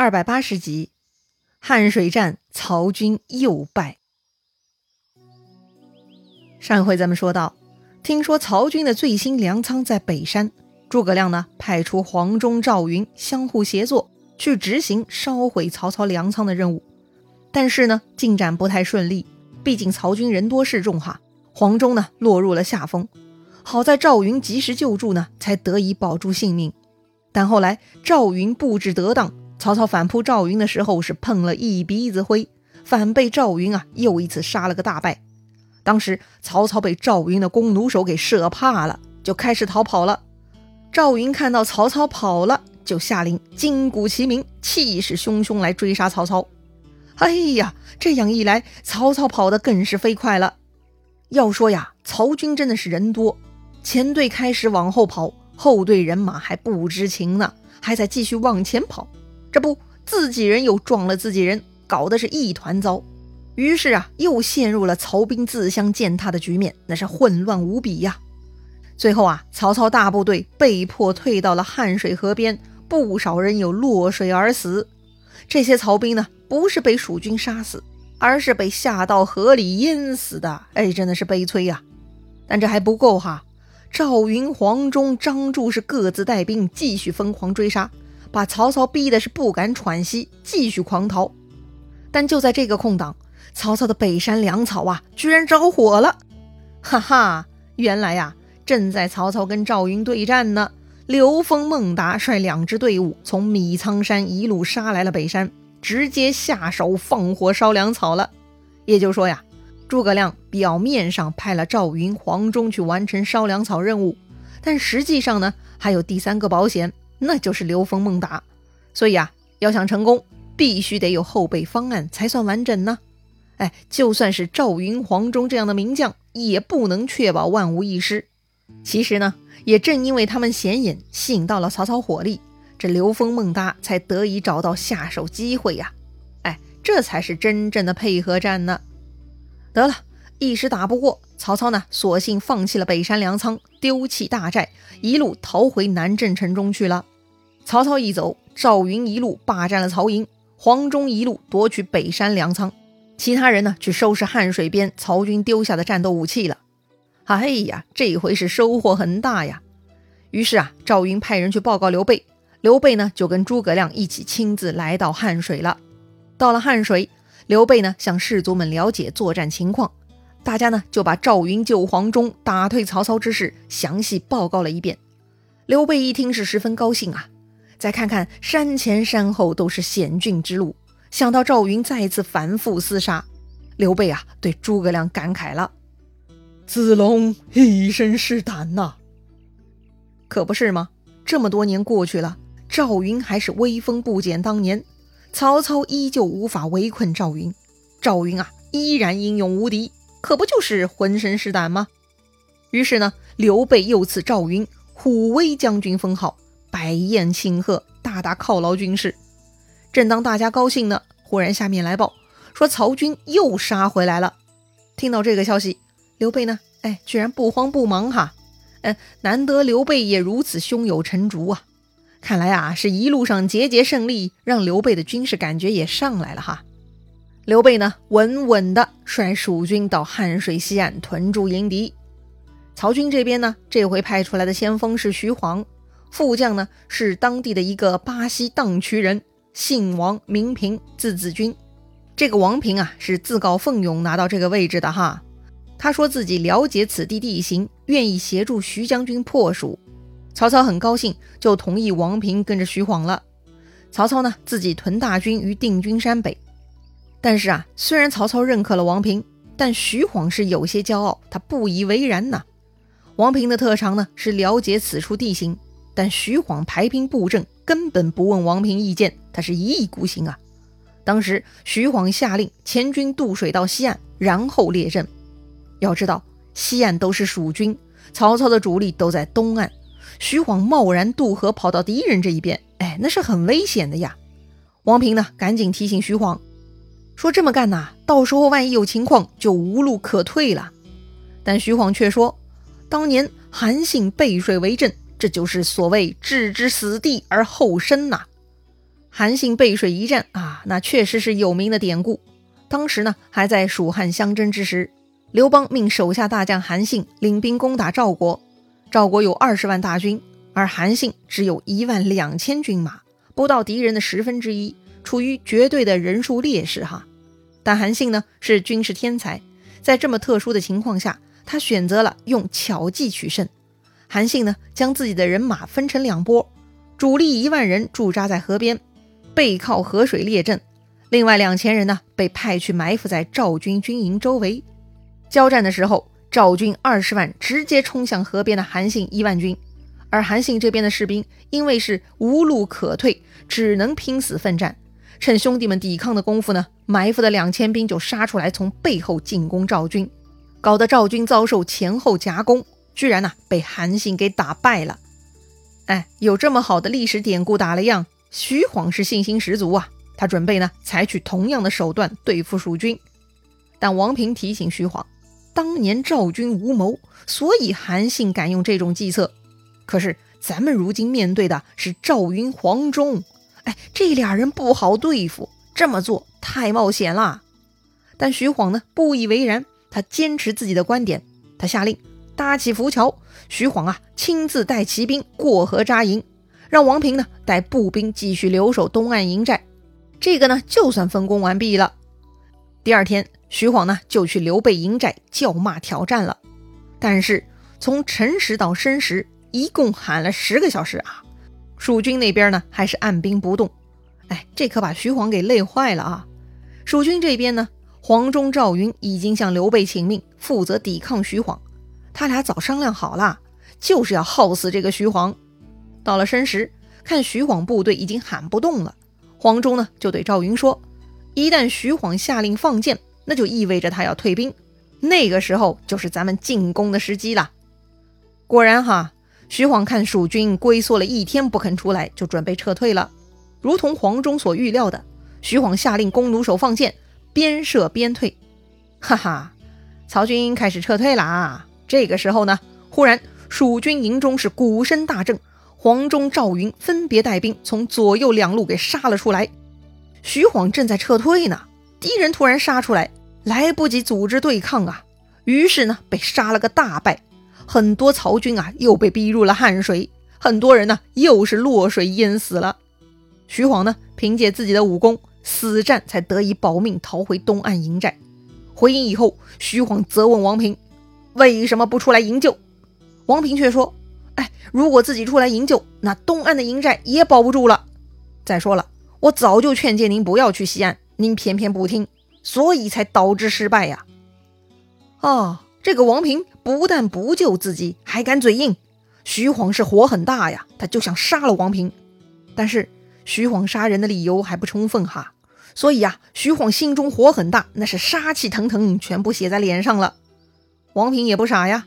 二百八十集，汉水战，曹军又败。上回咱们说到，听说曹军的最新粮仓在北山，诸葛亮呢派出黄忠、赵云相互协作，去执行烧毁曹操粮仓的任务。但是呢，进展不太顺利，毕竟曹军人多势众哈。黄忠呢落入了下风，好在赵云及时救助呢，才得以保住性命。但后来赵云布置得当。曹操反扑赵云的时候是碰了一鼻子灰，反被赵云啊又一次杀了个大败。当时曹操被赵云的弓弩手给射怕了，就开始逃跑了。赵云看到曹操跑了，就下令金鼓齐鸣，气势汹汹来追杀曹操。哎呀，这样一来，曹操跑得更是飞快了。要说呀，曹军真的是人多，前队开始往后跑，后队人马还不知情呢，还在继续往前跑。这不，自己人又撞了自己人，搞得是一团糟。于是啊，又陷入了曹兵自相践踏的局面，那是混乱无比呀。最后啊，曹操大部队被迫退到了汉水河边，不少人有落水而死。这些曹兵呢，不是被蜀军杀死，而是被下到河里淹死的。哎，真的是悲催呀！但这还不够哈，赵云、黄忠、张柱是各自带兵继续疯狂追杀。把曹操逼的是不敢喘息，继续狂逃。但就在这个空档，曹操的北山粮草啊，居然着火了！哈哈，原来呀，正在曹操跟赵云对战呢。刘封、孟达率两支队伍从米仓山一路杀来了北山，直接下手放火烧粮草了。也就说呀，诸葛亮表面上派了赵云、黄忠去完成烧粮草任务，但实际上呢，还有第三个保险。那就是刘封、孟达，所以啊，要想成功，必须得有后备方案才算完整呢。哎，就算是赵云、黄忠这样的名将，也不能确保万无一失。其实呢，也正因为他们显眼，吸引到了曹操火力，这刘封、孟达才得以找到下手机会呀。哎，这才是真正的配合战呢。得了，一时打不过曹操呢，索性放弃了北山粮仓，丢弃大寨，一路逃回南郑城中去了。曹操一走，赵云一路霸占了曹营，黄忠一路夺取北山粮仓，其他人呢去收拾汉水边曹军丢下的战斗武器了。哎呀，这回是收获很大呀！于是啊，赵云派人去报告刘备，刘备呢就跟诸葛亮一起亲自来到汉水了。到了汉水，刘备呢向士卒们了解作战情况，大家呢就把赵云救黄忠、打退曹操之事详细报告了一遍。刘备一听是十分高兴啊。再看看山前山后都是险峻之路，想到赵云再次反复厮杀，刘备啊对诸葛亮感慨了：“子龙一身是胆呐。”可不是吗？这么多年过去了，赵云还是威风不减当年，曹操依旧无法围困赵云，赵云啊依然英勇无敌，可不就是浑身是胆吗？于是呢，刘备又赐赵云虎威将军封号。摆宴庆贺，大大犒劳军士。正当大家高兴呢，忽然下面来报说曹军又杀回来了。听到这个消息，刘备呢，哎，居然不慌不忙哈。嗯，难得刘备也如此胸有成竹啊。看来啊，是一路上节节胜利，让刘备的军事感觉也上来了哈。刘备呢，稳稳的率蜀军到汉水西岸屯驻迎敌。曹军这边呢，这回派出来的先锋是徐晃。副将呢是当地的一个巴西荡渠人，姓王，名平，字子君。这个王平啊是自告奋勇拿到这个位置的哈。他说自己了解此地地形，愿意协助徐将军破蜀。曹操很高兴，就同意王平跟着徐晃了。曹操呢自己屯大军于定军山北。但是啊，虽然曹操认可了王平，但徐晃是有些骄傲，他不以为然呐。王平的特长呢是了解此处地形。但徐晃排兵布阵，根本不问王平意见，他是一意孤行啊！当时徐晃下令前军渡水到西岸，然后列阵。要知道西岸都是蜀军，曹操的主力都在东岸，徐晃贸然渡河跑到敌人这一边，哎，那是很危险的呀！王平呢，赶紧提醒徐晃说：“这么干呐，到时候万一有情况，就无路可退了。”但徐晃却说：“当年韩信背水为阵。”这就是所谓置之死地而后生呐！韩信背水一战啊，那确实是有名的典故。当时呢，还在蜀汉相争之时，刘邦命手下大将韩信领兵攻打赵国。赵国有二十万大军，而韩信只有一万两千军马，不到敌人的十分之一，处于绝对的人数劣势哈。但韩信呢是军事天才，在这么特殊的情况下，他选择了用巧计取胜。韩信呢将自己的人马分成两波，主力一万人驻扎在河边，背靠河水列阵；另外两千人呢被派去埋伏在赵军军营周围。交战的时候。赵军二十万直接冲向河边的韩信一万军，而韩信这边的士兵因为是无路可退，只能拼死奋战。趁兄弟们抵抗的功夫呢，埋伏的两千兵就杀出来，从背后进攻赵军，搞得赵军遭受前后夹攻，居然呢被韩信给打败了。哎，有这么好的历史典故打了样，徐晃是信心十足啊，他准备呢采取同样的手段对付蜀军。但王平提醒徐晃。当年赵军无谋，所以韩信敢用这种计策。可是咱们如今面对的是赵云、黄忠，这俩人不好对付，这么做太冒险了。但徐晃呢不以为然，他坚持自己的观点。他下令搭起浮桥，徐晃啊亲自带骑兵过河扎营，让王平呢带步兵继续留守东岸营寨。这个呢就算分工完毕了。第二天。徐晃呢，就去刘备营寨叫骂挑战了。但是从辰时到申时，一共喊了十个小时啊！蜀军那边呢，还是按兵不动。哎，这可把徐晃给累坏了啊！蜀军这边呢，黄忠、赵云已经向刘备请命，负责抵抗徐晃。他俩早商量好了，就是要耗死这个徐晃。到了申时，看徐晃部队已经喊不动了，黄忠呢就对赵云说：“一旦徐晃下令放箭。”那就意味着他要退兵，那个时候就是咱们进攻的时机了。果然哈，徐晃看蜀军龟缩了一天不肯出来，就准备撤退了。如同黄忠所预料的，徐晃下令弓弩手放箭，边射边退。哈哈，曹军开始撤退了啊！这个时候呢，忽然蜀军营中是鼓声大震，黄忠、赵云分别带兵从左右两路给杀了出来。徐晃正在撤退呢，敌人突然杀出来。来不及组织对抗啊，于是呢被杀了个大败，很多曹军啊又被逼入了汉水，很多人呢又是落水淹死了。徐晃呢凭借自己的武功，死战才得以保命逃回东岸营寨。回营以后，徐晃责问王平为什么不出来营救，王平却说：“哎，如果自己出来营救，那东岸的营寨也保不住了。再说了，我早就劝诫您不要去西岸，您偏偏不听。”所以才导致失败呀！啊，这个王平不但不救自己，还敢嘴硬。徐晃是火很大呀，他就想杀了王平。但是徐晃杀人的理由还不充分哈，所以啊，徐晃心中火很大，那是杀气腾腾，全部写在脸上了。王平也不傻呀，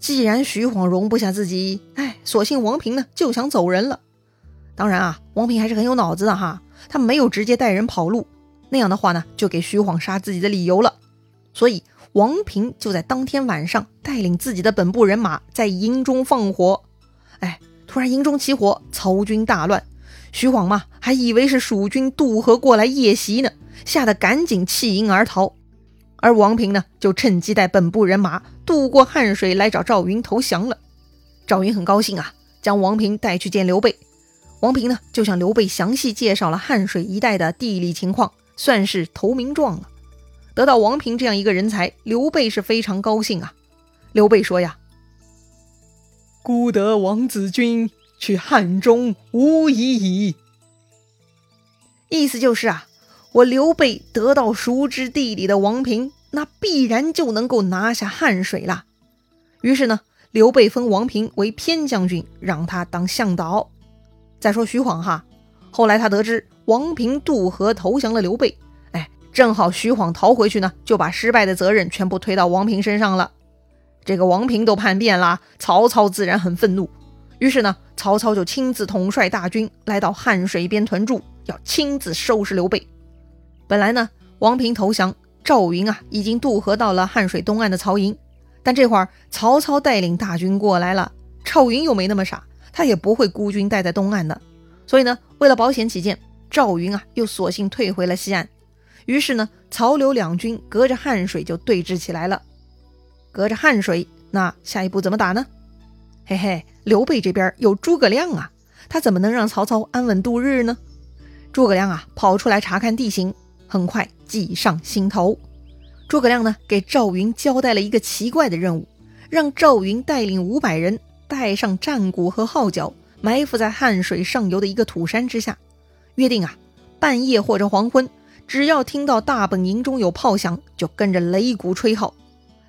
既然徐晃容不下自己，哎，索性王平呢就想走人了。当然啊，王平还是很有脑子的哈，他没有直接带人跑路。那样的话呢，就给徐晃杀自己的理由了。所以王平就在当天晚上带领自己的本部人马在营中放火。哎，突然营中起火，曹军大乱。徐晃嘛，还以为是蜀军渡河过来夜袭呢，吓得赶紧弃营而逃。而王平呢，就趁机带本部人马渡过汉水来找赵云投降了。赵云很高兴啊，将王平带去见刘备。王平呢，就向刘备详细介绍了汉水一带的地理情况。算是投名状了，得到王平这样一个人才，刘备是非常高兴啊。刘备说呀：“孤得王子君，去汉中无疑矣。”意思就是啊，我刘备得到熟知地理的王平，那必然就能够拿下汉水了。于是呢，刘备封王平为偏将军，让他当向导。再说徐晃哈，后来他得知。王平渡河投降了刘备，正好徐晃逃回去呢，就把失败的责任全部推到王平身上了。这个王平都叛变了，曹操自然很愤怒。于是呢，曹操就亲自统帅大军来到汉水边屯驻，要亲自收拾刘备。本来呢，王平投降，赵云啊已经渡河到了汉水东岸的曹营，但这会儿曹操带领大军过来了，赵云又没那么傻，他也不会孤军待在东岸的。所以呢，为了保险起见。赵云啊又索性退回了西岸。于是呢，曹刘两军隔着汉水就对峙起来了。隔着汉水，那下一步怎么打呢？嘿嘿，刘备这边有诸葛亮啊，他怎么能让曹操安稳度日呢？诸葛亮啊，跑出来查看地形，很快计上心头。诸葛亮呢，给赵云交代了一个奇怪的任务，让赵云带领五百人，带上战鼓和号角，埋伏在汉水上游的一个土山之下，约定啊，半夜或者黄昏，只要听到大本营中有炮响，就跟着擂鼓吹号。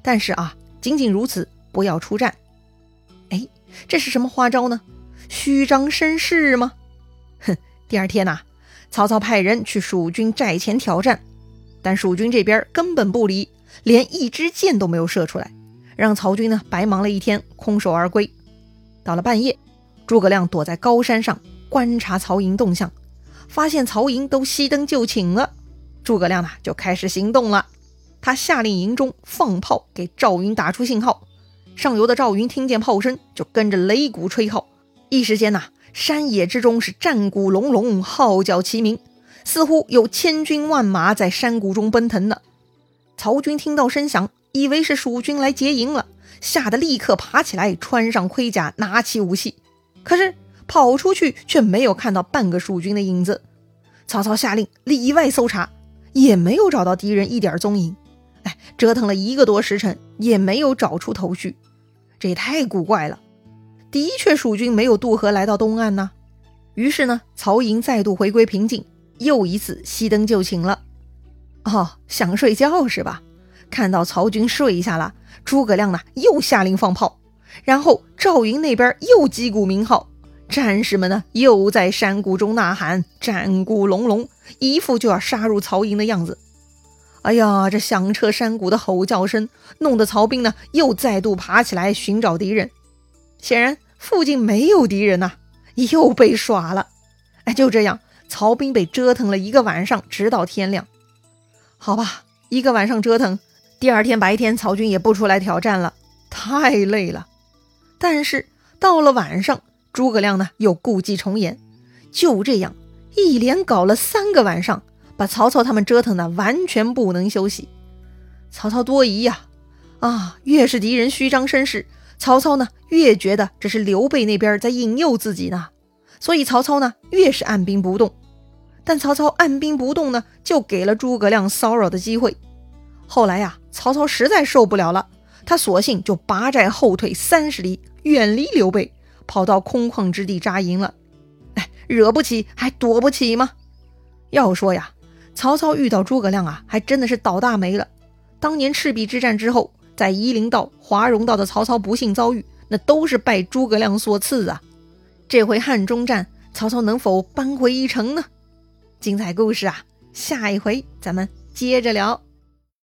但是啊，仅仅如此，不要出战。哎，这是什么花招呢？虚张声势吗？哼！第二天呐，曹操派人去蜀军寨前挑战，但蜀军这边根本不理，连一支箭都没有射出来，让曹军呢白忙了一天，空手而归。到了半夜，诸葛亮躲在高山上观察曹营动向，发现曹营都熄灯就寝了，诸葛亮呢就开始行动了。他下令营中放炮，给赵云打出信号。上游的赵云听见炮声，就跟着擂鼓吹号。一时间呐，山野之中是战鼓隆隆，号角齐鸣，似乎有千军万马在山谷中奔腾呢。曹军听到声响，以为是蜀军来劫营了，吓得立刻爬起来，穿上盔甲，拿起武器。可是跑出去却没有看到半个蜀军的影子。曹操下令里外搜查，也没有找到敌人一点踪影。哎，折腾了一个多时辰，也没有找出头绪，这也太古怪了。的确，蜀军没有渡河来到东岸呢。于是呢，曹营再度回归平静，又一次熄灯就寝了。哦，想睡觉是吧？看到曹军睡下了，诸葛亮呢又下令放炮，然后赵云那边又击鼓鸣号，战士们呢又在山谷中呐喊，战鼓隆隆，一副就要杀入曹营的样子。哎呀，这响彻山谷的吼叫声，弄得曹兵呢又再度爬起来寻找敌人。显然附近没有敌人呐，又被耍了。哎，就这样，曹兵被折腾了一个晚上，直到天亮。好吧，一个晚上折腾，第二天白天，曹军也不出来挑战了，太累了。但是到了晚上，诸葛亮呢又故伎重演，就这样一连搞了三个晚上。把曹操他们折腾的完全不能休息，曹操多疑呀，啊，越是敌人虚张声势，曹操呢越觉得这是刘备那边在引诱自己呢，所以曹操呢越是按兵不动。但曹操按兵不动呢，就给了诸葛亮骚扰的机会。后来呀，曹操实在受不了了，他索性就拔寨后退三十里，远离刘备，跑到空旷之地扎营了。哎，惹不起还躲不起吗？要说呀。曹操遇到诸葛亮啊，还真的是倒大霉了。当年赤壁之战之后，在夷陵道、华容道的曹操不幸遭遇，那都是拜诸葛亮所赐啊。这回汉中战，曹操能否扳回一城呢？精彩故事啊，下一回咱们接着聊。